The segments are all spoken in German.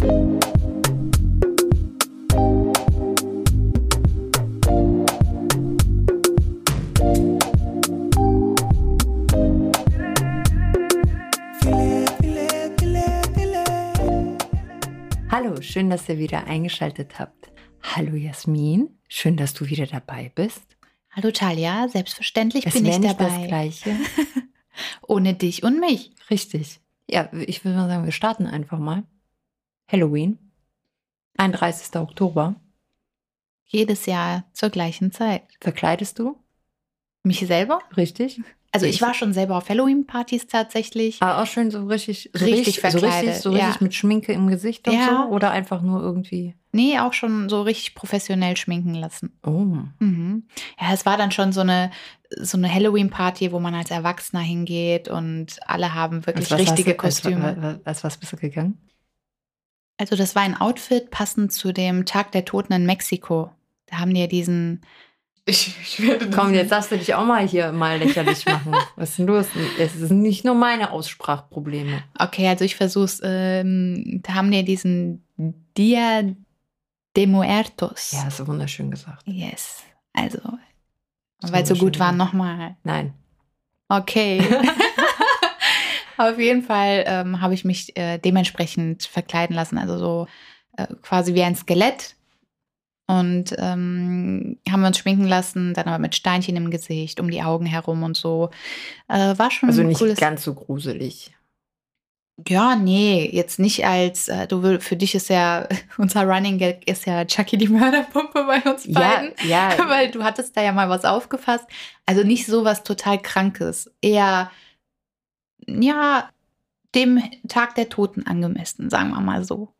Hallo, schön, dass ihr wieder eingeschaltet habt. Hallo Jasmin, schön, dass du wieder dabei bist. Hallo Talia, selbstverständlich Es bin ich dabei. das Gleiche. Ohne dich und mich. Richtig. Ja, ich würde mal sagen, wir starten einfach mal. Halloween, 31. Oktober. Jedes Jahr zur gleichen Zeit. Verkleidest du? Mich selber? Richtig? Also ich war schon selber auf Halloween-Partys tatsächlich. Aber auch schön so richtig, so Richtig so richtig, verkleidet, so richtig ja. mit Schminke im Gesicht und Ja. so? Oder einfach nur irgendwie. Nee, auch schon so richtig professionell schminken lassen. Oh. Mhm. Ja, es war dann schon so eine, so eine Halloween-Party, wo man als Erwachsener hingeht und alle haben wirklich richtige du- Kostüme. Als, als, als was bist du gegangen? Also das war ein Outfit passend zu dem Tag der Toten in Mexiko. Da haben die ja diesen. Ich, ich werde Komm, jetzt darfst du dich auch mal hier mal lächerlich machen. Was ist denn los? Es sind nicht nur meine Aussprachprobleme. Okay, also ich versuch's. Ähm, da haben die diesen Dia de Muertos. Ja, hast du wunderschön gesagt. Yes. Also, weil es so gut war, gesagt. nochmal. Nein. Okay. Auf jeden Fall ähm, habe ich mich äh, dementsprechend verkleiden lassen. Also so äh, quasi wie ein Skelett. Und ähm, haben wir uns schminken lassen, dann aber mit Steinchen im Gesicht, um die Augen herum und so. Äh, war schon Also nicht cooles. ganz so gruselig. Ja, nee, jetzt nicht als, äh, du will, für dich ist ja, unser Running Gag ist ja Chucky die Mörderpumpe bei uns beiden. Ja, ja. Weil du hattest da ja mal was aufgefasst. Also nicht so was total Krankes. Eher, ja, dem Tag der Toten angemessen, sagen wir mal so.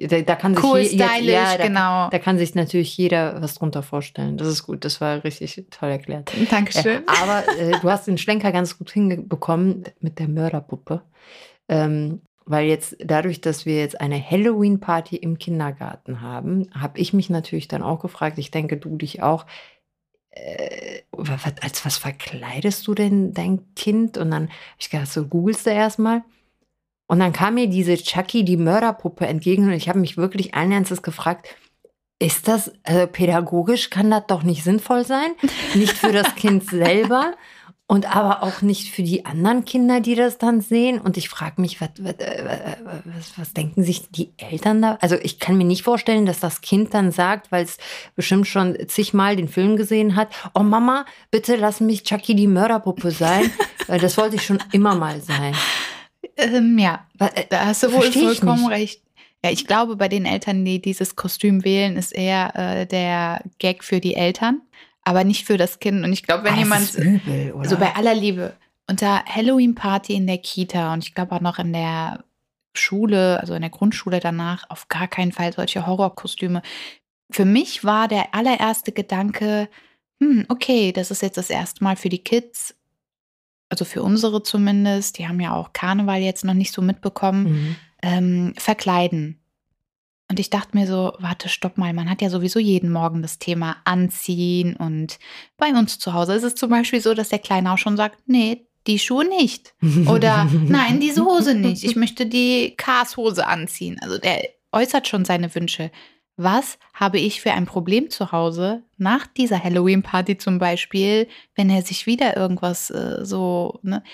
Da, da kann sich Cool, je- jetzt- stylisch, ja, da, genau. Da kann sich natürlich jeder was drunter vorstellen. Das ist gut. Das war richtig toll erklärt. Dankeschön. Ja, aber äh, du hast den Schlenker ganz gut hinbekommen mit der Mörderpuppe. Ähm, weil jetzt dadurch, dass wir jetzt eine Halloween-Party im Kindergarten haben, habe ich mich natürlich dann auch gefragt, ich denke, du dich auch, äh, als was verkleidest du denn dein Kind? Und dann habe ich gedacht, so googelst du erstmal. Und dann kam mir diese Chucky, die Mörderpuppe, entgegen und ich habe mich wirklich allen Ernstes gefragt, ist das, also pädagogisch kann das doch nicht sinnvoll sein? Nicht für das Kind selber und aber auch nicht für die anderen Kinder, die das dann sehen. Und ich frage mich, was, was, äh, was, was denken sich die Eltern da? Also ich kann mir nicht vorstellen, dass das Kind dann sagt, weil es bestimmt schon zigmal den Film gesehen hat, oh Mama, bitte lass mich Chucky die Mörderpuppe sein. weil das wollte ich schon immer mal sein. Ähm, ja, äh, da hast du wohl vollkommen recht. Ja, ich glaube, bei den Eltern, die dieses Kostüm wählen, ist eher äh, der Gag für die Eltern, aber nicht für das Kind. Und ich glaube, wenn ah, jemand. übel? Also bei aller Liebe. Unter Halloween-Party in der Kita und ich glaube auch noch in der Schule, also in der Grundschule danach, auf gar keinen Fall solche Horrorkostüme. Für mich war der allererste Gedanke, hm, okay, das ist jetzt das erste Mal für die Kids, also für unsere zumindest, die haben ja auch Karneval jetzt noch nicht so mitbekommen, Mhm. ähm, verkleiden. Und ich dachte mir so, warte, stopp mal, man hat ja sowieso jeden Morgen das Thema Anziehen und bei uns zu Hause ist es zum Beispiel so, dass der Kleine auch schon sagt, nee, die Schuhe nicht. Oder nein, diese Hose nicht. Ich möchte die Kars-Hose anziehen. Also der äußert schon seine Wünsche. Was habe ich für ein Problem zu Hause nach dieser Halloween-Party zum Beispiel, wenn er sich wieder irgendwas äh, so, ne?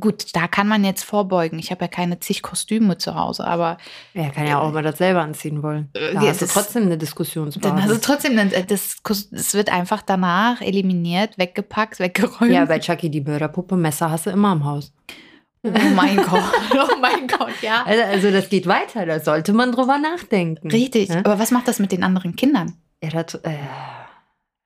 Gut, da kann man jetzt vorbeugen. Ich habe ja keine zig Kostüme zu Hause, aber Er kann ja auch mal das selber anziehen wollen. Äh, Da ja, hast du trotzdem eine Diskussionsbasis. dann hast du trotzdem, das, Kos- das wird einfach danach eliminiert, weggepackt, weggeräumt. ja, bei Chucky die Mörderpuppe Messer hast du immer im Haus. oh mein Gott, oh mein Gott, ja. Also, also das geht weiter, da sollte man drüber nachdenken. Richtig, Ne? aber was macht das mit den anderen Kindern? Ja, das, äh,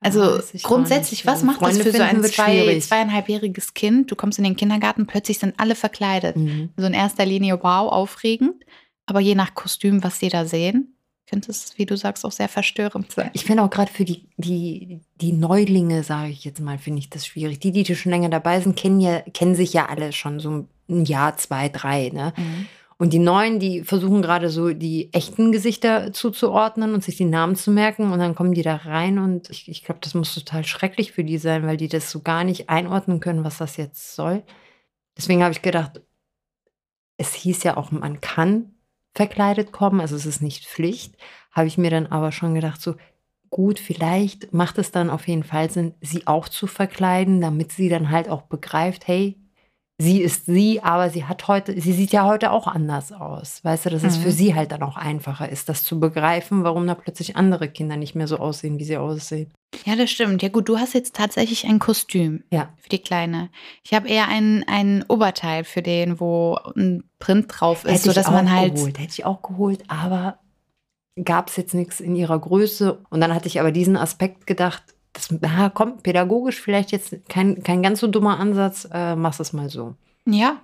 Also grundsätzlich, was macht das Freunde für so ein zwei, zweieinhalbjähriges Kind? Du kommst in den Kindergarten, plötzlich sind alle verkleidet. Mhm. Also in erster Linie, wow, aufregend. Aber je nach Kostüm, was sie da sehen, könnte es, wie du sagst, auch sehr verstörend sein. Ich finde auch gerade für die, die, die Neulinge, sage ich jetzt mal, finde ich das schwierig. Die, die schon länger dabei sind, kennen, ja, kennen sich ja alle schon so ein Jahr, zwei, drei. Ne? Mhm. Und die Neuen, die versuchen gerade so die echten Gesichter zuzuordnen und sich die Namen zu merken. Und dann kommen die da rein. Und ich, ich glaube, das muss total schrecklich für die sein, weil die das so gar nicht einordnen können, was das jetzt soll. Deswegen habe ich gedacht, es hieß ja auch, man kann verkleidet kommen, also es ist nicht Pflicht, habe ich mir dann aber schon gedacht, so gut, vielleicht macht es dann auf jeden Fall Sinn, sie auch zu verkleiden, damit sie dann halt auch begreift, hey, sie ist sie, aber sie hat heute, sie sieht ja heute auch anders aus. Weißt du, dass mhm. es für mhm. sie halt dann auch einfacher ist, das zu begreifen, warum da plötzlich andere Kinder nicht mehr so aussehen, wie sie aussehen. Ja, das stimmt. Ja, gut, du hast jetzt tatsächlich ein Kostüm ja. für die Kleine. Ich habe eher ein, ein Oberteil für den, wo ein Print drauf ist, sodass man halt. Geholt. Hätte ich auch geholt, aber gab es jetzt nichts in ihrer Größe. Und dann hatte ich aber diesen Aspekt gedacht, das ja, kommt pädagogisch vielleicht jetzt kein, kein ganz so dummer Ansatz, äh, mach es mal so. Ja.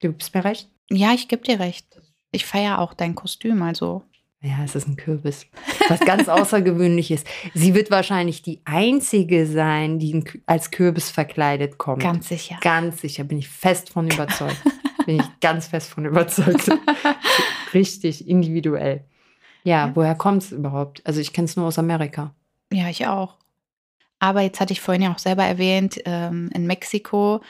Du gibst mir recht? Ja, ich gebe dir recht. Ich feiere auch dein Kostüm, also. Ja, es ist ein Kürbis. Was ganz Außergewöhnliches. Sie wird wahrscheinlich die einzige sein, die als Kürbis verkleidet kommt. Ganz sicher. Ganz sicher, bin ich fest von überzeugt. bin ich ganz fest von überzeugt. Richtig individuell. Ja, ja. woher kommt es überhaupt? Also ich kenne es nur aus Amerika. Ja, ich auch. Aber jetzt hatte ich vorhin ja auch selber erwähnt, ähm, in Mexiko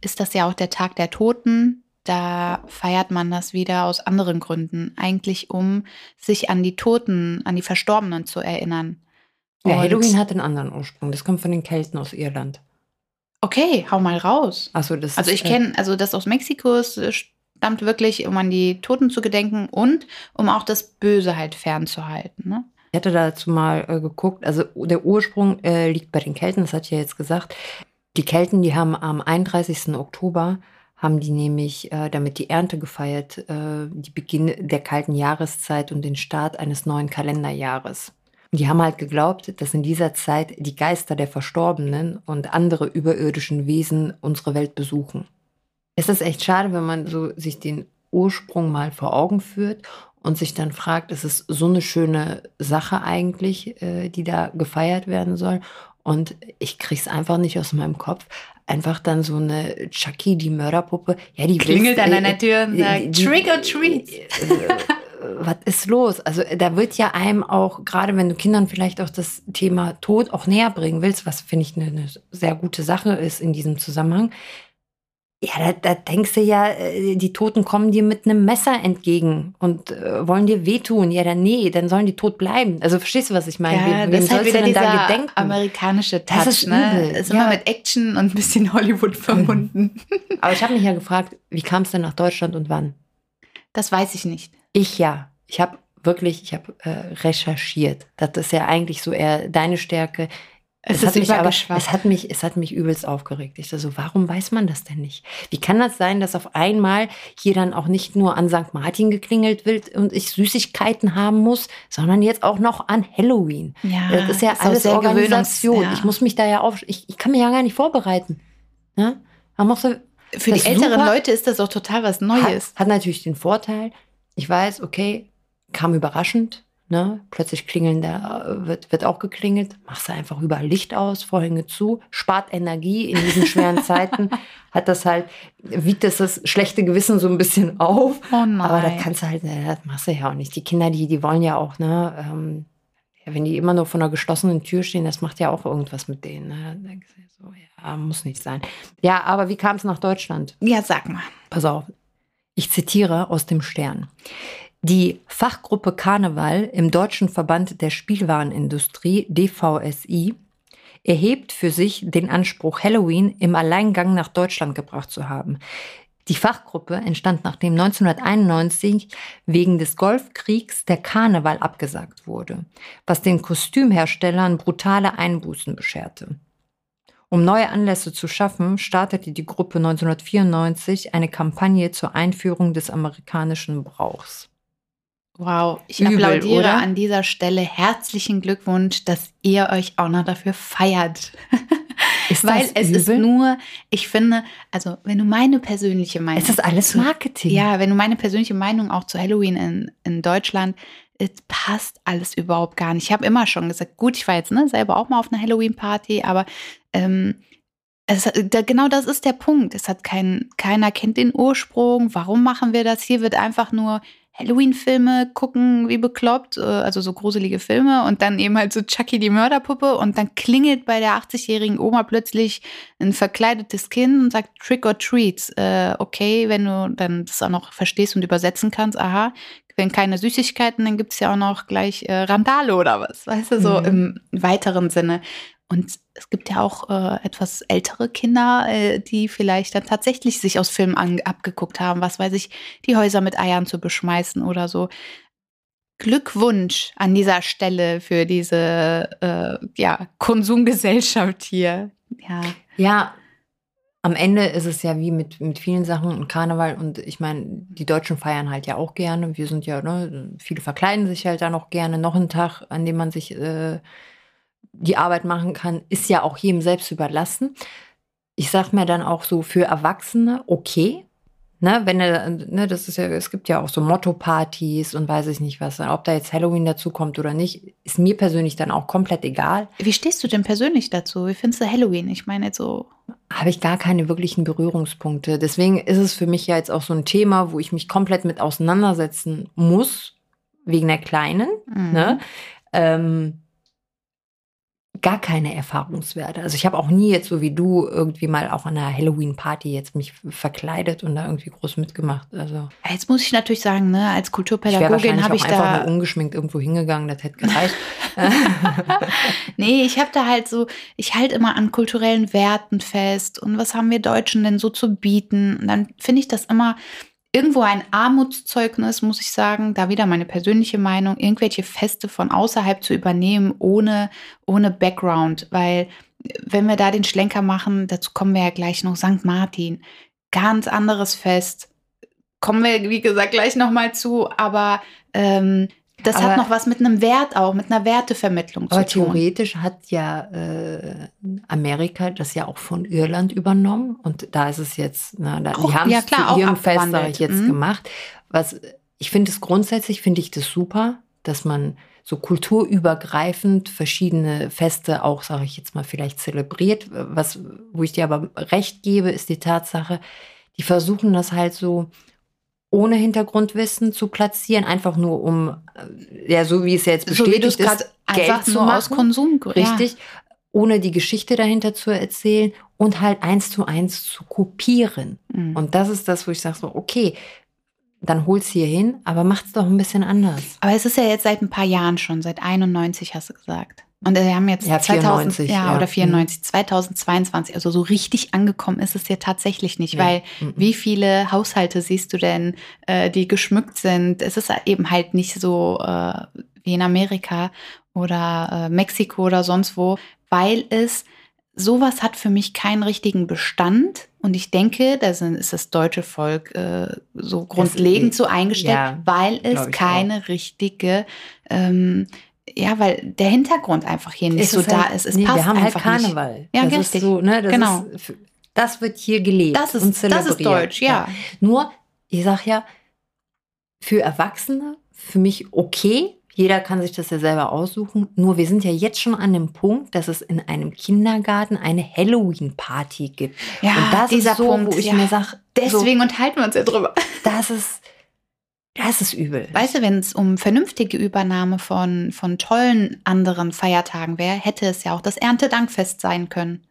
ist das ja auch der Tag der Toten. Da feiert man das wieder aus anderen Gründen. Eigentlich, um sich an die Toten, an die Verstorbenen zu erinnern. Ja, Halloween hat einen anderen Ursprung. Das kommt von den Kelten aus Irland. Okay, hau mal raus. So, das also ich kenne, also das aus Mexiko ist, äh, stammt wirklich, um an die Toten zu gedenken und um auch das Böse halt fernzuhalten. Ne? Ich hatte dazu mal äh, geguckt, also der Ursprung äh, liegt bei den Kelten, das hatte ich ja jetzt gesagt. Die Kelten, die haben am 31. Oktober, haben die nämlich äh, damit die Ernte gefeiert, äh, die Beginn der kalten Jahreszeit und den Start eines neuen Kalenderjahres. Und die haben halt geglaubt, dass in dieser Zeit die Geister der Verstorbenen und andere überirdischen Wesen unsere Welt besuchen. Es ist echt schade, wenn man so sich den Ursprung mal vor Augen führt und sich dann fragt, ist es so eine schöne Sache eigentlich, äh, die da gefeiert werden soll? Und ich krieg's einfach nicht aus meinem Kopf. Einfach dann so eine Chucky, die Mörderpuppe. Ja, die klingelt an deiner Tür und sagt, Trick or Treat. Was ist los? Also da wird ja einem auch, gerade wenn du Kindern vielleicht auch das Thema Tod auch näher bringen willst, was finde ich eine, eine sehr gute Sache ist in diesem Zusammenhang, ja, da, da, denkst du ja, äh, die Toten kommen dir mit einem Messer entgegen und äh, wollen dir wehtun. Ja, dann nee, dann sollen die tot bleiben. Also verstehst du, was ich meine? Ja, Wem das ist halt wieder dieser da amerikanische Touch. Das ist, ne? ist ja. immer mit Action und ein bisschen Hollywood verbunden. Aber ich habe mich ja gefragt, wie kam es denn nach Deutschland und wann? Das weiß ich nicht. Ich ja. Ich habe wirklich, ich habe äh, recherchiert. Das ist ja eigentlich so eher deine Stärke. Es, es hat mich aber, es hat mich, es hat mich übelst aufgeregt. Ich so, warum weiß man das denn nicht? Wie kann das sein, dass auf einmal hier dann auch nicht nur an St. Martin geklingelt wird und ich Süßigkeiten haben muss, sondern jetzt auch noch an Halloween? Ja, das ist ja ist alles Organisation. Ja. Ich muss mich da ja auf, ich, ich kann mich ja gar nicht vorbereiten. Ja? Man muss so, Für die älteren super, Leute ist das auch total was Neues. Hat, hat natürlich den Vorteil, ich weiß, okay, kam überraschend, Ne? Plötzlich klingeln da, äh, wird, wird auch geklingelt. Machst du einfach überall Licht aus, Vorhänge zu, spart Energie in diesen schweren Zeiten. Hat das halt, wiegt das das schlechte Gewissen so ein bisschen auf. Oh. Aber das kannst du halt, das machst du ja auch nicht. Die Kinder, die, die wollen ja auch, ne, ähm, wenn die immer nur vor einer geschlossenen Tür stehen, das macht ja auch irgendwas mit denen. Ne? So, ja, muss nicht sein. Ja, aber wie kam es nach Deutschland? Ja, sag mal. Pass auf. Ich zitiere aus dem Stern. Die Fachgruppe Karneval im Deutschen Verband der Spielwarenindustrie DVSI erhebt für sich den Anspruch, Halloween im Alleingang nach Deutschland gebracht zu haben. Die Fachgruppe entstand nachdem 1991 wegen des Golfkriegs der Karneval abgesagt wurde, was den Kostümherstellern brutale Einbußen bescherte. Um neue Anlässe zu schaffen, startete die Gruppe 1994 eine Kampagne zur Einführung des amerikanischen Brauchs. Wow, ich Übel, applaudiere oder? an dieser Stelle herzlichen Glückwunsch, dass ihr euch auch noch dafür feiert. Ist Weil es übel? ist nur, ich finde, also wenn du meine persönliche Meinung. Es ist alles Marketing. Ja, wenn du meine persönliche Meinung auch zu Halloween in, in Deutschland, es passt alles überhaupt gar nicht. Ich habe immer schon gesagt, gut, ich war jetzt ne, selber auch mal auf einer Halloween-Party, aber ähm, es, da, genau das ist der Punkt. Es hat kein, keiner kennt den Ursprung. Warum machen wir das? Hier wird einfach nur Halloween-Filme gucken wie bekloppt, äh, also so gruselige Filme und dann eben halt so Chucky die Mörderpuppe und dann klingelt bei der 80-jährigen Oma plötzlich ein verkleidetes Kind und sagt Trick or Treats. Äh, okay, wenn du dann das auch noch verstehst und übersetzen kannst, aha, wenn keine Süßigkeiten, dann gibt's ja auch noch gleich äh, Randale oder was, weißt du, so Mhm. im weiteren Sinne. Und es gibt ja auch äh, etwas ältere Kinder, äh, die vielleicht dann tatsächlich sich aus Filmen an, abgeguckt haben, was weiß ich, die Häuser mit Eiern zu beschmeißen oder so. Glückwunsch an dieser Stelle für diese äh, ja, Konsumgesellschaft hier. Ja. Ja, am Ende ist es ja wie mit, mit vielen Sachen und Karneval und ich meine, die Deutschen feiern halt ja auch gerne. Wir sind ja, ne, viele verkleiden sich halt da noch gerne. Noch ein Tag, an dem man sich äh, die Arbeit machen kann, ist ja auch jedem selbst überlassen. Ich sag mir dann auch so für Erwachsene, okay. Ne, wenn er, ne, das ist ja, es gibt ja auch so Motto-Partys und weiß ich nicht was. Ob da jetzt Halloween dazu kommt oder nicht, ist mir persönlich dann auch komplett egal. Wie stehst du denn persönlich dazu? Wie findest du Halloween? Ich meine jetzt so. habe ich gar keine wirklichen Berührungspunkte. Deswegen ist es für mich ja jetzt auch so ein Thema, wo ich mich komplett mit auseinandersetzen muss, wegen der Kleinen. Mhm. Ne? Ähm, gar keine Erfahrungswerte. Also ich habe auch nie jetzt so wie du irgendwie mal auch an einer Halloween-Party jetzt mich verkleidet und da irgendwie groß mitgemacht. Also Jetzt muss ich natürlich sagen, ne, als ich Kulturpädagogin habe auch ich einfach da. nur ungeschminkt irgendwo hingegangen, das hätte gereicht. nee, ich habe da halt so, ich halte immer an kulturellen Werten fest und was haben wir Deutschen denn so zu bieten? Und dann finde ich das immer irgendwo ein Armutszeugnis, muss ich sagen, da wieder meine persönliche Meinung, irgendwelche Feste von außerhalb zu übernehmen, ohne, ohne Background, weil wenn wir da den Schlenker machen, dazu kommen wir ja gleich noch St. Martin, ganz anderes Fest, kommen wir, wie gesagt, gleich nochmal zu, aber ähm, das Aber- hat noch was mit einem Wert auch, mit einer Wertevermittlung Aber zu tun. theoretisch hat ja äh, Amerika das ja auch von Irland übernommen und da ist es jetzt, na, da, Auch- die haben ja, es klar, zu auch ihrem Fest, jetzt, Mhm. gemacht. Was ich finde es grundsätzlich, finde ich das super, dass man so kulturübergreifend verschiedene Feste auch, sage ich jetzt mal, vielleicht zelebriert. Was, wo ich dir aber recht gebe, ist die Tatsache, die versuchen das halt so ohne Hintergrundwissen zu platzieren, einfach nur um, äh, ja, so wie es ja jetzt so bestätigt gerade ist, Geld einfach zu nur machen. aus Konsum Richtig. Ohne die Geschichte dahinter zu erzählen und halt eins zu eins zu kopieren. Ja. Mhm. Und das ist das, wo ich sage so, okay, dann hol's hier hin, aber macht's doch ein bisschen anders. Aber es ist ja jetzt seit ein paar Jahren schon, seit 91 hast du gesagt. Und wir haben jetzt Ja, 2000, 94, ja, oder 94, 2022, also so richtig angekommen ist es ja tatsächlich nicht, weil Mhm. wie viele Haushalte siehst du denn, äh, die geschmückt sind? Es ist eben halt nicht so äh, wie in Amerika oder äh, Mexiko oder sonst wo, weil es sowas hat für mich keinen richtigen Bestand. Und ich denke, da sind, ist das deutsche Volk äh, so grundlegend so eingestellt, ja, weil es keine richtige, ähm, ja, weil der Hintergrund einfach hier nicht Es so da halt- ist. Es nee, passt wir haben halt einfach nicht. Karneval. Ja, das richtig. so, ne, das Genau. Ist, das wird hier gelebt Das und ist, das zelebriert. ist deutsch, ja. Nur, ich sag ja, für Erwachsene, für mich okay. Jeder kann sich das ja selber aussuchen. Nur wir sind ja jetzt schon an dem Punkt, dass es in einem Kindergarten eine Halloween-Party gibt. Ja, und das dieser ist so, Punkt, wo ich ja. mir sage, Deswegen unterhalten wir uns ja drüber. so, das ist, das ist übel. Weißt du, wenn es um vernünftige Übernahme von, von tollen anderen Feiertagen wäre, hätte es ja auch das Erntedankfest sein können.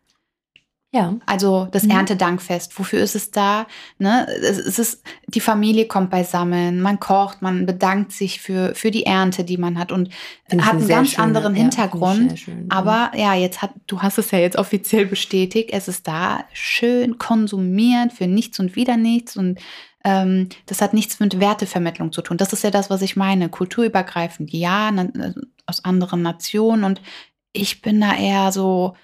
ja. Also das Mhm. Erntedankfest. Wofür ist es da? Ne? Es, es ist, die Familie kommt beisammen, man kocht, man bedankt sich für, für die Ernte, die man hat und Finde ich hat eine einen ganz schöne- anderen ja, Hintergrund. schön. Aber ja, jetzt hat, du hast es ja jetzt offiziell bestätigt, es ist da schön konsumiert für nichts und wieder nichts und ähm, das hat nichts mit Wertevermittlung zu tun. Das ist ja das, was ich meine. Kulturübergreifend, ja, äh, aus anderen Nationen und ich bin da eher so,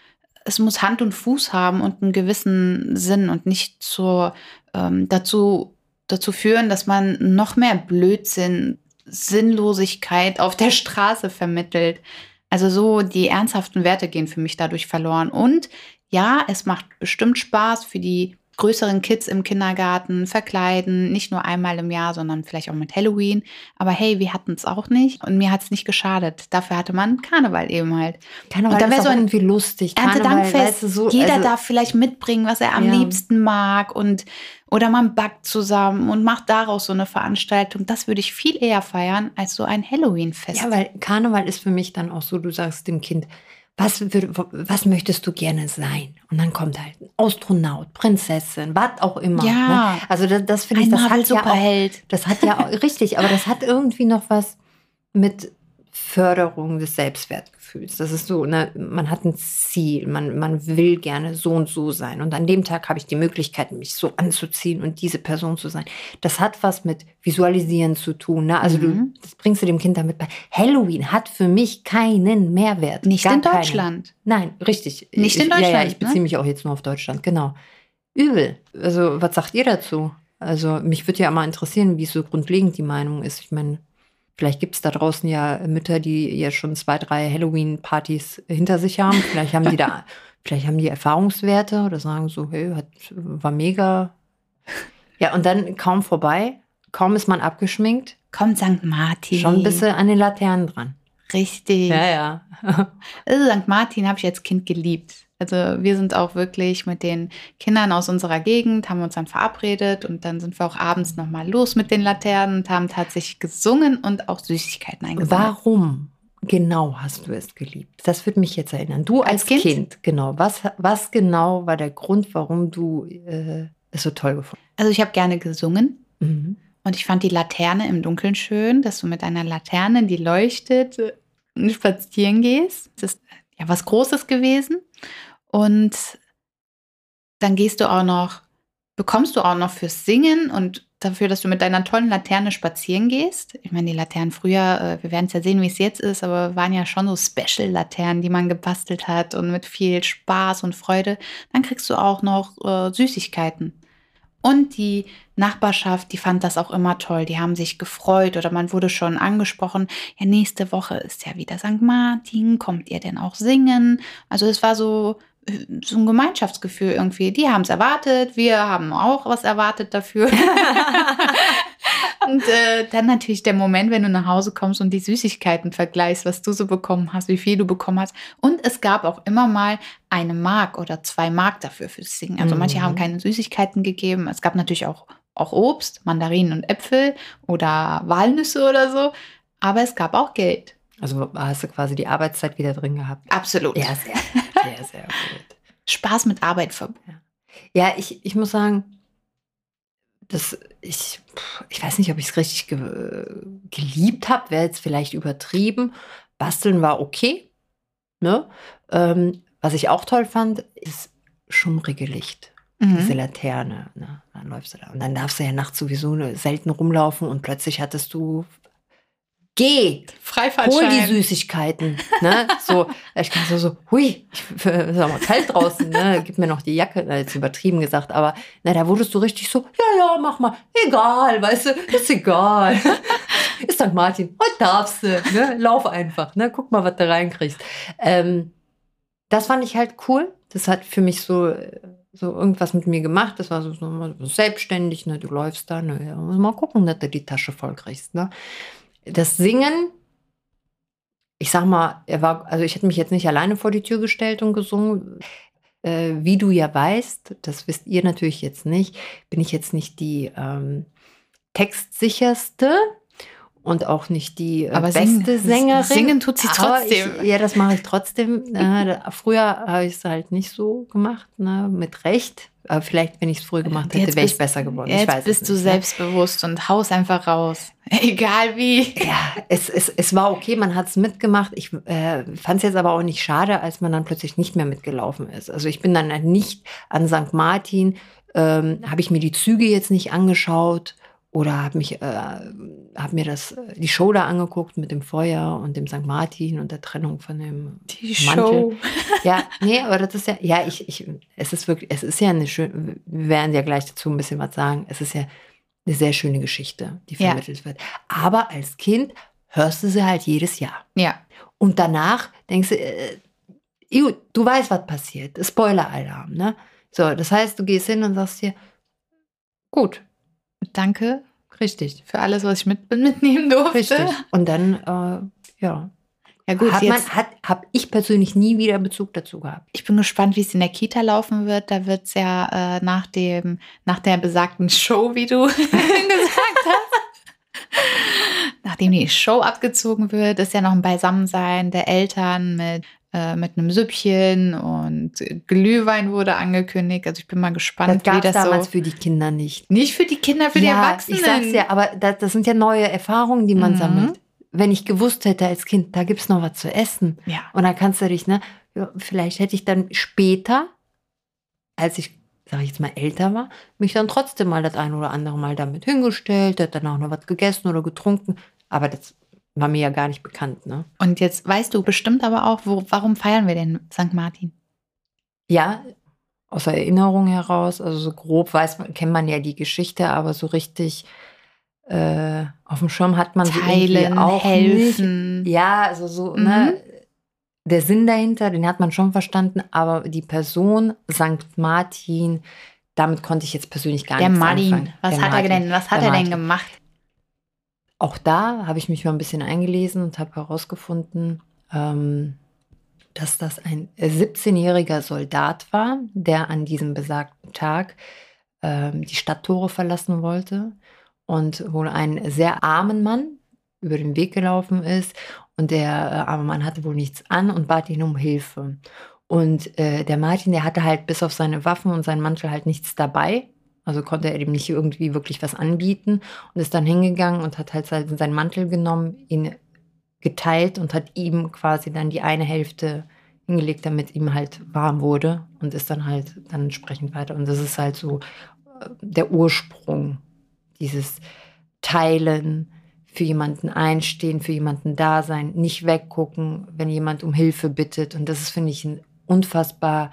es muss Hand und Fuß haben und einen gewissen Sinn und nicht zur, ähm, dazu, dazu führen, dass man noch mehr Blödsinn, Sinnlosigkeit auf der Straße vermittelt. Also so die ernsthaften Werte gehen für mich dadurch verloren. Und ja, es macht bestimmt Spaß für die größeren Kids im Kindergarten verkleiden, nicht nur einmal im Jahr, sondern vielleicht auch mit Halloween. Aber hey, wir hatten es auch nicht und mir hat es nicht geschadet. Dafür hatte man Karneval eben halt. Karneval und da ist so ein irgendwie lustig. Erntedankfest. weißt du, so, Jeder also, darf vielleicht mitbringen, was er am Ja. liebsten mag und oder man backt zusammen und macht daraus so eine Veranstaltung. Das würde ich viel eher feiern als so ein Halloween-Fest. Ja, weil Karneval ist für mich dann auch so, du sagst dem Kind, was, würd- was möchtest du gerne sein? Und dann kommt halt ein Astronaut, Prinzessin, was auch immer. Ja. Ne? Also das, das finde ich, das hat ja auch, das hat ja auch, richtig, aber das hat irgendwie noch was mit Förderung des Selbstwertgefühls. Das ist so, ne, man hat ein Ziel, man, man will gerne so und so sein. Und an dem Tag habe ich die Möglichkeit, mich so anzuziehen und diese Person zu sein. Das hat was mit Visualisieren zu tun. Ne? Also Mhm. du, das bringst du dem Kind damit bei. Halloween hat für mich keinen Mehrwert. Nicht in keinen. Deutschland. Nein, richtig. Nicht in ich, Ja, ja, Deutschland, ich beziehe ne? mich auch jetzt nur auf Deutschland, genau. Übel. Also, was sagt ihr dazu? Also, mich würde ja mal interessieren, wie so grundlegend die Meinung ist. Ich meine, vielleicht gibt es da draußen ja Mütter, die ja schon zwei, drei Halloween-Partys hinter sich haben. Vielleicht haben die da, vielleicht haben die Erfahrungswerte oder sagen so, hey, hat, war mega. Ja, und dann kaum vorbei, kaum ist man abgeschminkt, Kommt St. Martin. schon bist du an den Laternen dran. Richtig. ja. Also St. Martin habe ich als Kind geliebt. Also wir sind auch wirklich mit den Kindern aus unserer Gegend, haben uns dann verabredet und dann sind wir auch abends nochmal los mit den Laternen und haben tatsächlich gesungen und auch Süßigkeiten eingesammelt. Warum genau hast du es geliebt? Das würde mich jetzt erinnern. Du als, Als Kind? kind? genau. Was, was genau war der Grund, warum du äh, es so toll gefunden Also ich habe gerne gesungen hast? Mhm. und ich fand die Laterne im Dunkeln schön, dass du mit einer Laterne, die leuchtet, äh, spazieren gehst. Das ist ja was Großes gewesen. Und dann gehst du auch noch, bekommst du auch noch fürs Singen und dafür, dass du mit deiner tollen Laterne spazieren gehst. Ich meine, die Laternen früher, äh, wir werden es ja sehen, wie es jetzt ist, aber waren ja schon so Special-Laternen, die man gebastelt hat und mit viel Spaß und Freude. Dann kriegst du auch noch äh, Süßigkeiten. Und die Nachbarschaft, die fand das auch immer toll. Die haben sich gefreut oder man wurde schon angesprochen. Ja, nächste Woche ist ja wieder St. Martin. Kommt ihr denn auch singen? Also es war so, so ein Gemeinschaftsgefühl irgendwie. Die haben es erwartet, wir haben auch was erwartet dafür. und äh, dann natürlich der Moment, wenn du nach Hause kommst und die Süßigkeiten vergleichst, was du so bekommen hast, wie viel du bekommen hast. Und es gab auch immer mal eine Mark oder zwei Mark dafür fürs Singen. Also manche Mhm. haben keine Süßigkeiten gegeben. Es gab natürlich auch, auch Obst, Mandarinen und Äpfel oder Walnüsse oder so. Aber es gab auch Geld. Also hast du quasi die Arbeitszeit wieder drin gehabt. Absolut. Ja, sehr, sehr, sehr gut. Spaß mit Arbeit verbunden. Ja, ich, ich muss sagen, das, ich, ich weiß nicht, ob ich es richtig ge geliebt habe, wäre jetzt vielleicht übertrieben. Basteln war okay. Ne? Ähm, was ich auch toll fand, ist schummrige Licht. Diese Mhm. Laterne. Ne? Dann läufst du da. Und dann darfst du ja nachts sowieso selten rumlaufen und plötzlich hattest du. Geh! Hol die. Süßigkeiten. Ne? So, ich kann so, so, hui, ich, ist aber kalt draußen, ne? Gib mir noch die Jacke, na, jetzt übertrieben gesagt, aber na, da wurdest du richtig so, ja, ja, mach mal, egal, weißt du, ist egal. ist St. Martin, heute darfst du, ne? Lauf einfach, ne? Guck mal, was du reinkriegst. Ähm, das fand ich halt cool. Das hat für mich so, so irgendwas mit mir gemacht. Das war so, so, so selbstständig, ne? Du läufst da, ne? Ja, muss mal gucken, dass du die Tasche voll kriegst, ne? Das Singen, ich sag mal, er war, also ich hätte mich jetzt nicht alleine vor die Tür gestellt und gesungen. Äh, wie du ja weißt, das wisst ihr natürlich jetzt nicht, bin ich jetzt nicht die ähm, textsicherste und auch nicht die äh, Aber beste singen- Sängerin. singen tut sie trotzdem. Ich, ja, das mache ich trotzdem. Äh, früher habe ich es halt nicht so gemacht, ne, mit Recht. Aber vielleicht, wenn ich es früher gemacht hätte, wäre ich besser geworden. Jetzt ich weiß bist du nicht, ne? selbstbewusst und haus einfach raus. Egal wie. Ja, es, es, es war okay, man hat es mitgemacht. Ich äh, fand es jetzt aber auch nicht schade, als man dann plötzlich nicht mehr mitgelaufen ist. Also ich bin dann halt nicht an St. Martin, ähm, habe ich mir die Züge jetzt nicht angeschaut oder habe mich, äh, habe mir das die Show da angeguckt mit dem Feuer und dem St. Martin und der Trennung von dem Die Mantel. Show. Ja, nee, aber das ist ja, ja, ich, ich, es ist wirklich, es ist ja eine schöne, wir werden ja gleich dazu ein bisschen was sagen. Es ist ja eine sehr schöne Geschichte, die Ja. vermittelt wird. Aber als Kind hörst du sie halt jedes Jahr. Ja. Und danach denkst du, äh, du weißt, was passiert. Spoiler-Alarm, ne? So, das heißt, du gehst hin und sagst dir, gut, Danke richtig, für alles, was ich mit, mitnehmen durfte. richtig. Und dann, äh, ja, Ja gut, hat jetzt, man, hat, habe ich persönlich nie wieder Bezug dazu gehabt. ich bin gespannt, wie es in der Kita laufen wird. Da wird es ja äh, nach, dem, nach der besagten Show, wie du gesagt hast, nachdem die Show abgezogen wird, ist ja noch ein Beisammensein der Eltern mit, äh, mit einem Süppchen und Glühwein wurde angekündigt. Also ich bin mal Das gespannt, gab wie das damals so... für die Kinder nicht. Nicht für die Kinder, für die ja, Erwachsenen. ich sag's ja, aber das, das sind ja neue Erfahrungen, die man Mhm. sammelt. Wenn ich gewusst hätte als Kind, da gibt's noch was zu essen. Ja. Und dann kannst du dich, ne, vielleicht hätte ich dann später, als ich, sag ich jetzt mal, älter war, mich dann trotzdem mal das ein oder andere Mal damit hingestellt, hätte dann auch noch was gegessen oder getrunken. Aber das war mir ja gar nicht bekannt, ne? Und jetzt weißt du bestimmt aber auch, wo, warum feiern wir denn St. Martin? Ja, aus der Erinnerung heraus, also so grob weiß man, kennt man ja die Geschichte, aber so richtig äh, auf dem Schirm hat man Teilen, auch nicht. helfen. Ja, also so, Mhm. ne? Der Sinn dahinter, den hat man schon verstanden, aber die Person St. Martin, damit konnte ich jetzt persönlich gar Der nichts Martin, anfangen. was Der hat er Martin. denn, was hat Der er denn Martin. gemacht? Auch da habe ich mich mal ein bisschen eingelesen und habe herausgefunden, ähm, dass das ein 17-jähriger Soldat war, der an diesem besagten Tag ähm, die Stadttore verlassen wollte und wohl einen sehr armen Mann über den Weg gelaufen ist und der äh, arme Mann hatte wohl nichts an und bat ihn um Hilfe. Und äh, der Martin, der hatte halt bis auf seine Waffen und seinen Mantel halt nichts dabei. Also konnte er ihm nicht irgendwie wirklich was anbieten und ist dann hingegangen und hat halt seinen Mantel genommen, ihn geteilt und hat ihm quasi dann die eine Hälfte hingelegt, damit ihm halt warm wurde und ist dann halt dann entsprechend weiter. Und das ist halt so äh, der Ursprung dieses Teilen, für jemanden einstehen, für jemanden da sein, nicht weggucken, wenn jemand um Hilfe bittet. Und das ist, finde ich, eine unfassbar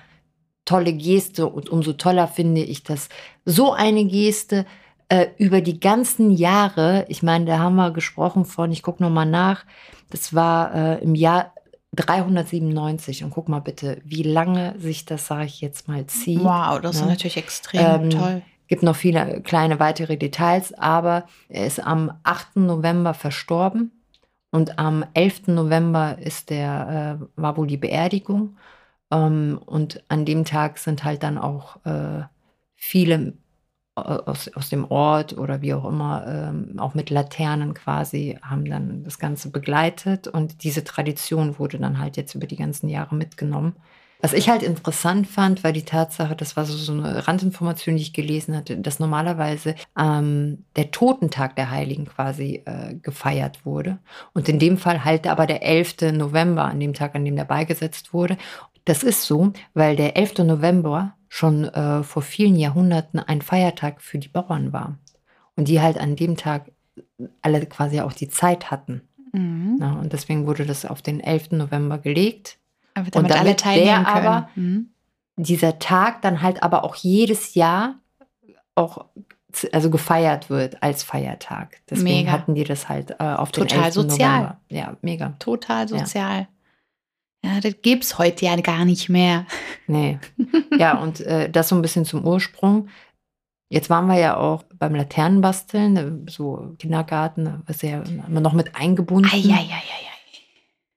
tolle Geste. Und umso toller finde ich, dass so eine Geste äh, über die ganzen Jahre, ich meine, da haben wir gesprochen von, ich gucke nochmal nach, das war äh, im Jahr 397 und guck mal bitte, wie lange sich das, sage ich jetzt mal, zieht. Wow, das ist ne? natürlich extrem Ähm, toll. Gibt noch viele kleine weitere Details, aber er ist am 8. November verstorben und am 11. November ist der, äh, war wohl die Beerdigung. Ähm, und an dem Tag sind halt dann auch äh, viele äh, aus, aus dem Ort oder wie auch immer, ähm, auch mit Laternen quasi, haben dann das Ganze begleitet und diese Tradition wurde dann halt jetzt über die ganzen Jahre mitgenommen. Was ich halt interessant fand, war die Tatsache, das war so, eine Randinformation, die ich gelesen hatte, dass normalerweise ähm, der Totentag der Heiligen quasi äh, gefeiert wurde. Und in dem Fall halt aber der 11. November, an dem Tag, an dem der beigesetzt wurde. Das ist so, weil der 11. November schon äh, vor vielen Jahrhunderten ein Feiertag für die Bauern war. Und die halt an dem Tag alle quasi auch die Zeit hatten. Mhm. Na, und deswegen wurde das auf den 11. November gelegt. Aber Und damit alle damit teilnehmen der können. aber- Mhm. dieser Tag dann halt aber auch jedes Jahr auch also gefeiert wird als Feiertag. Deswegen Mega. hatten die das halt äh, auf den Total 11. sozial. November. Ja, mega. Total sozial. Ja, das gibt's heute ja gar nicht mehr. Nee. ja, und äh, das so ein bisschen zum Ursprung. Jetzt waren wir ja auch beim Laternenbasteln, äh, so Kindergarten, was ja immer noch mit eingebunden. Eieieiei.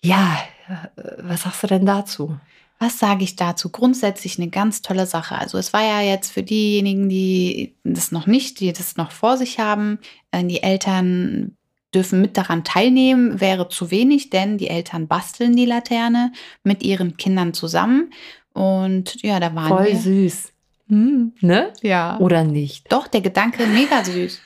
Ja, äh, was sagst du denn dazu? Was sage ich dazu? Grundsätzlich eine ganz tolle Sache. Also es war ja jetzt für diejenigen, die das noch nicht, die das noch vor sich haben, äh, die Eltern dürfen mit daran teilnehmen, wäre zu wenig, denn die Eltern basteln die Laterne mit ihren Kindern zusammen. Und ja, da waren Voll wir. süß. Hm, ne? Ja. Oder nicht? Doch, der Gedanke mega süß.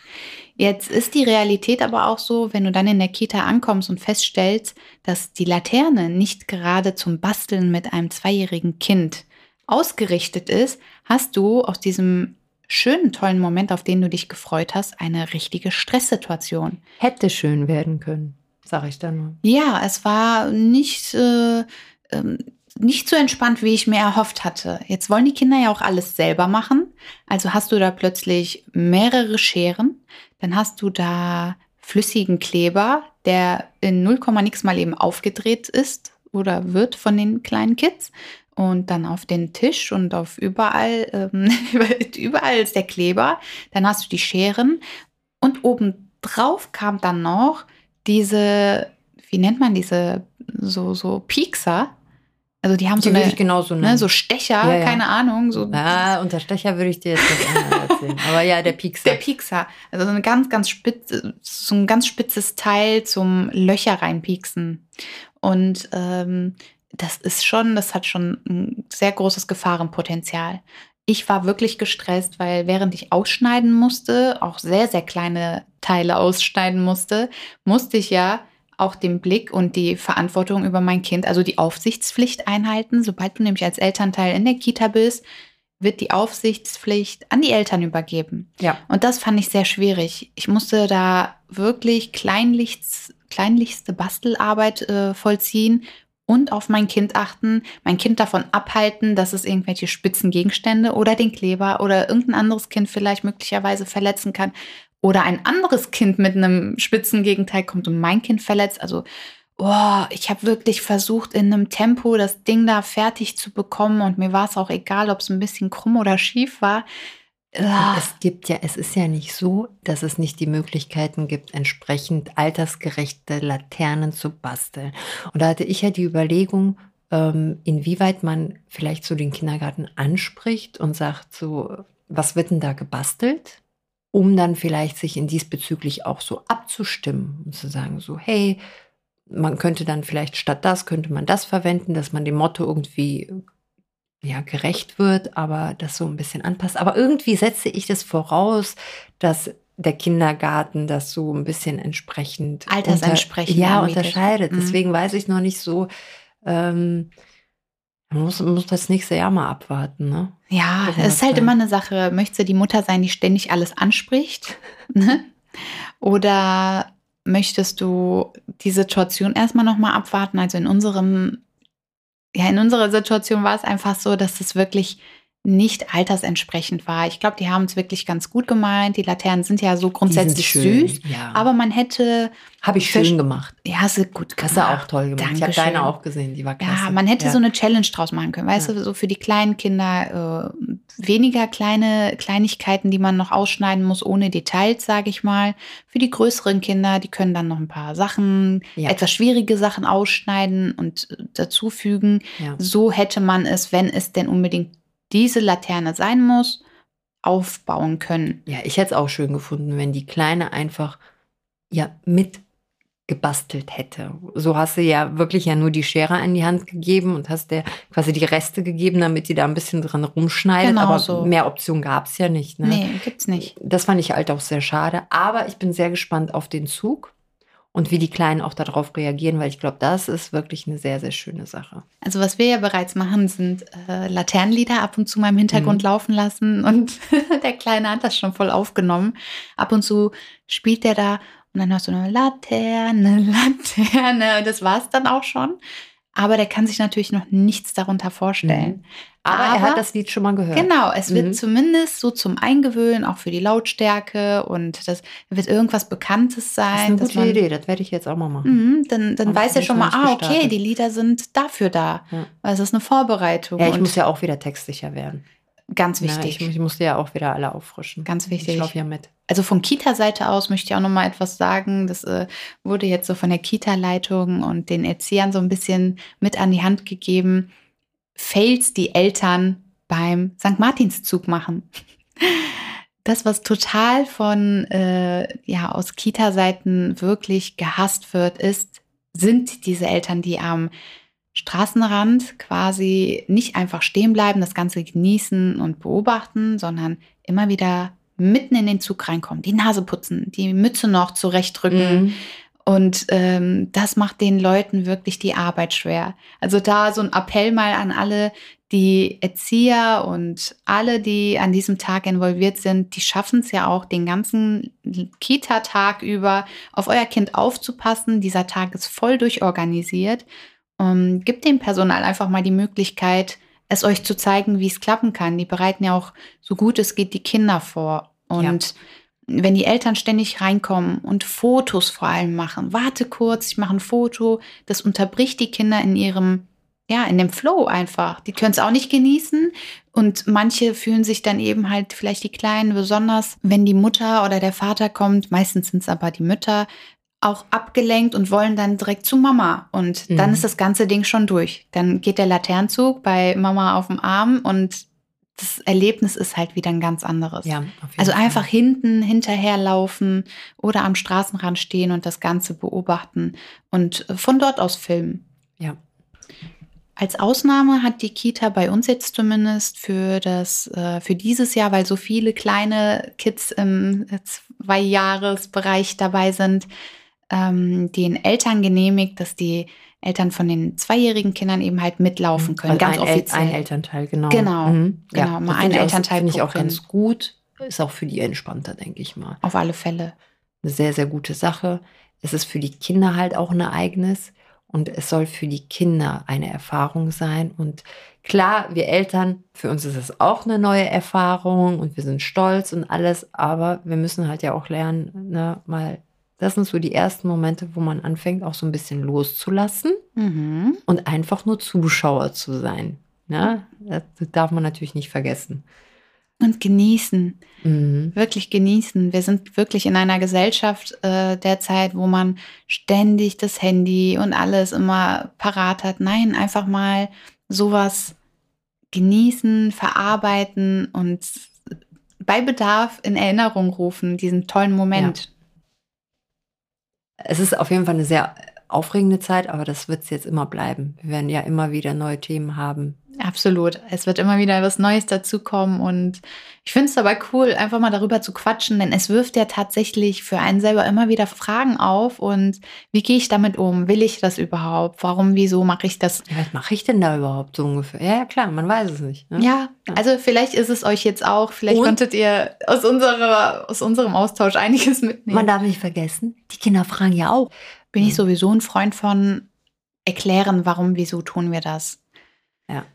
Jetzt ist die Realität aber auch so, wenn du dann in der Kita ankommst und feststellst, dass die Laterne nicht gerade zum Basteln mit einem zweijährigen Kind ausgerichtet ist, hast du aus diesem schönen, tollen Moment, auf den du dich gefreut hast, eine richtige Stresssituation. Hätte schön werden können, sag ich dann nur. Ja, es war nicht, äh, ähm, nicht so entspannt, wie ich mir erhofft hatte. Jetzt wollen die Kinder ja auch alles selber machen. Also hast du da plötzlich mehrere Scheren. Dann hast du da flüssigen Kleber, der in 0, nix mal eben aufgedreht ist oder wird von den kleinen Kids. Und dann auf den Tisch und auf überall, ähm, überall ist der Kleber. Dann hast du die Scheren und obendrauf kam dann noch diese, wie nennt man diese, so, so Piekser. Also die haben Die so eine, genauso ne, so Stecher, Ja, ja. keine Ahnung, so ah, unter Stecher würde ich dir jetzt anderes erzählen. Aber ja, der Piekser. der Piekser. Also so eine ganz, ganz spitze, so ein ganz spitzes Teil zum Löcher reinpieksen. Und ähm, das ist schon, das hat schon ein sehr großes Gefahrenpotenzial. Ich war wirklich gestresst, weil während ich ausschneiden musste, auch sehr, sehr kleine Teile ausschneiden musste, musste ich ja auch den Blick und die Verantwortung über mein Kind, also die Aufsichtspflicht einhalten. Sobald du nämlich als Elternteil in der Kita bist, wird die Aufsichtspflicht an die Eltern übergeben. ja. Und das fand ich sehr schwierig. Ich musste da wirklich kleinlichst, kleinlichste Bastelarbeit äh, vollziehen und auf mein Kind achten, mein Kind davon abhalten, dass es irgendwelche spitzen Gegenstände oder den Kleber oder irgendein anderes Kind vielleicht möglicherweise verletzen kann oder ein anderes Kind mit einem spitzen Gegenteil kommt und mein Kind verletzt. Also, oh, ich habe wirklich versucht, in einem Tempo das Ding da fertig zu bekommen und mir war es auch egal, ob es ein bisschen krumm oder schief war. Ah. Es gibt ja, es ist ja nicht so, dass es nicht die Möglichkeiten gibt, entsprechend altersgerechte Laternen zu basteln. Und da hatte ich ja die Überlegung, ähm, inwieweit man vielleicht so den Kindergarten anspricht und sagt so, was wird denn da gebastelt? Um dann vielleicht sich in diesbezüglich auch so abzustimmen und zu sagen so, hey, man könnte dann vielleicht statt das, könnte man das verwenden, dass man dem Motto irgendwie ja, gerecht wird, aber das so ein bisschen anpasst. Aber irgendwie setze ich das voraus, dass der Kindergarten das so ein bisschen entsprechend Altersentsprechend unter, ja, unterscheidet. Mhm. Deswegen weiß ich noch nicht so, ähm, man muss, muss das nächste Jahr mal abwarten, ne? Ja, es ist halt immer eine Sache. Möchtest du die Mutter sein, die ständig alles anspricht? Ne? Oder möchtest du die Situation erstmal nochmal abwarten? Also in unserem, ja, in unserer Situation war es einfach so, dass es wirklich nicht altersentsprechend war. Ich glaube, die haben es wirklich ganz gut gemeint. Die Laternen sind ja so grundsätzlich schön, süß. Ja. Aber man hätte, habe ich schön gemacht. ja, hast du gut Hast gemacht. du auch toll gemacht. Ich habe Dankeschön. deine auch gesehen, die war klasse. Ja, man hätte Ja. so eine Challenge draus machen können. Weißt Ja. du, so für die kleinen Kinder äh, weniger kleine Kleinigkeiten, die man noch ausschneiden muss, ohne Details, sage ich mal. Für die größeren Kinder, die können dann noch ein paar Sachen, etwas schwierige Sachen ausschneiden und äh, dazufügen. So hätte man es, wenn es denn unbedingt diese Laterne sein muss, aufbauen können. Ja, ich hätte es auch schön gefunden, wenn die Kleine einfach ja mit gebastelt hätte. So hast du ja wirklich ja nur die Schere an die Hand gegeben und hast der quasi die Reste gegeben, damit die da ein bisschen dran rumschneidet. Genau aber so. mehr Optionen gab es ja nicht. Ne? Nee, gibt's nicht. Das fand ich halt auch sehr schade. Aber ich bin sehr gespannt auf den Zug und wie die Kleinen auch darauf reagieren, weil ich glaube, das ist wirklich eine sehr, sehr schöne Sache. Also was wir ja bereits machen, sind äh, Laternenlieder ab und zu mal im Hintergrund Mhm. laufen lassen und der Kleine hat das schon voll aufgenommen. Ab und zu spielt der da und dann hörst du nur Laterne, Laterne und das war's dann auch schon. Aber der kann sich natürlich noch nichts darunter vorstellen. Aber, er Aber- hat das Lied schon mal gehört. Genau, es wird Mhm. zumindest so zum Eingewöhnen, auch für die Lautstärke und das wird irgendwas Bekanntes Das ist sein. eine gute man- Idee, das werde ich jetzt auch mal machen. Mhm, dann dann Aber weiß er schon mal, ah, okay, die Lieder sind dafür da. Ja. Also es ist eine Vorbereitung. Ja, ich muss ja auch wieder textsicher werden. Ganz wichtig. ich, ich musste ja auch wieder alle auffrischen. Ganz wichtig. Ich laufe ja mit. Also von Kita-Seite aus möchte ich auch noch mal etwas sagen. Das äh, wurde jetzt so von der Kita-Leitung und den Erziehern so ein bisschen mit an die Hand gegeben. Fails die Eltern beim St. Martinszug machen. Das, was total von, äh, ja, aus Kita-Seiten wirklich gehasst wird, ist, sind diese Eltern, die am Straßenrand quasi nicht einfach stehen bleiben, das Ganze genießen und beobachten, sondern immer wieder mitten in den Zug reinkommen, die Nase putzen, die Mütze noch zurechtrücken. Mhm. Und ähm, das macht den Leuten wirklich die Arbeit schwer. Also da so ein Appell mal an alle, die Erzieher und alle, die an diesem Tag involviert sind, die schaffen es ja auch, den ganzen Kita-Tag über auf euer Kind aufzupassen. Dieser Tag ist voll durchorganisiert. Ähm, gibt dem Personal einfach mal die Möglichkeit, es euch zu zeigen, wie es klappen kann. Die bereiten ja auch so gut es geht die Kinder vor. Und wenn die Eltern ständig reinkommen und Fotos vor allem machen, warte kurz, ich mache ein Foto, das unterbricht die Kinder in ihrem, ja, in dem Flow einfach. Die können es auch nicht genießen. Und manche fühlen sich dann eben halt vielleicht die Kleinen besonders, wenn die Mutter oder der Vater kommt, meistens sind es aber die Mütter, auch abgelenkt und wollen dann direkt zu Mama. Und dann Mhm. ist das ganze Ding schon durch. Dann geht der Laternenzug bei Mama auf dem Arm und das Erlebnis ist halt wieder ein ganz anderes. Ja, Also Fall. einfach hinten hinterherlaufen oder am Straßenrand stehen und das Ganze beobachten und von dort aus filmen. Ja. Als Ausnahme hat die Kita bei uns jetzt zumindest für das äh, für dieses Jahr, weil so viele kleine Kids im Zweijahresbereich dabei sind, ähm, den Eltern genehmigt, dass die Eltern von den zweijährigen Kindern eben halt mitlaufen können, Also ganz ein, El- offiziell. ein Elternteil, genau. Genau, Mhm. genau, Ja, mal das ein finde ich auch- Elternteil Finde ich auch ganz gut. Ist auch für die entspannter, denke ich mal. Auf alle Fälle. Eine sehr, sehr gute Sache. Es ist für die Kinder halt auch ein Ereignis und es soll für die Kinder eine Erfahrung sein. Und klar, wir Eltern, für uns ist es auch eine neue Erfahrung und wir sind stolz und alles, aber wir müssen halt ja auch lernen, ne, mal, das sind so die ersten Momente, wo man anfängt, auch so ein bisschen loszulassen Mhm. und einfach nur Zuschauer zu sein. Ne? Das darf man natürlich nicht vergessen. Und genießen. Mhm. wirklich genießen. Wir sind wirklich in einer Gesellschaft äh, derzeit, wo man ständig das Handy und alles immer parat hat. Nein, einfach mal sowas genießen, verarbeiten und bei Bedarf in Erinnerung rufen, diesen tollen Moment. Es ist auf jeden Fall eine sehr aufregende Zeit, aber das wird es jetzt immer bleiben. Wir werden ja immer wieder neue Themen haben. Absolut. Es wird immer wieder was Neues dazukommen und ich finde es dabei cool, einfach mal darüber zu quatschen, denn es wirft ja tatsächlich für einen selber immer wieder Fragen auf und wie gehe ich damit um? Will ich das überhaupt? Warum, wieso mache ich das? Ja, was mache ich denn da überhaupt so ungefähr? Ja, ja, klar, man weiß es nicht. Ne? Ja, Ja. also vielleicht ist es euch jetzt auch, vielleicht Und- konntet ihr aus, unserer, aus unserem Austausch einiges mitnehmen. Man darf nicht vergessen, die Kinder fragen ja auch. Bin ich sowieso ein Freund von erklären, warum, wieso tun wir das. Ja.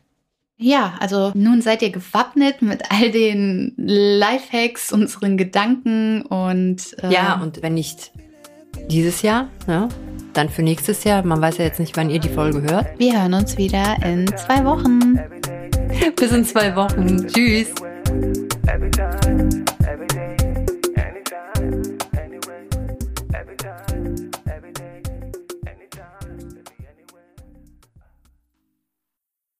Ja, also nun seid ihr gewappnet mit all den Lifehacks, unseren Gedanken und äh, Ja, und wenn nicht dieses Jahr, ne, dann für nächstes Jahr. Man weiß ja jetzt nicht, wann ihr die Folge hört. wir hören uns wieder in zwei Wochen. Bis in zwei Wochen. Tschüss.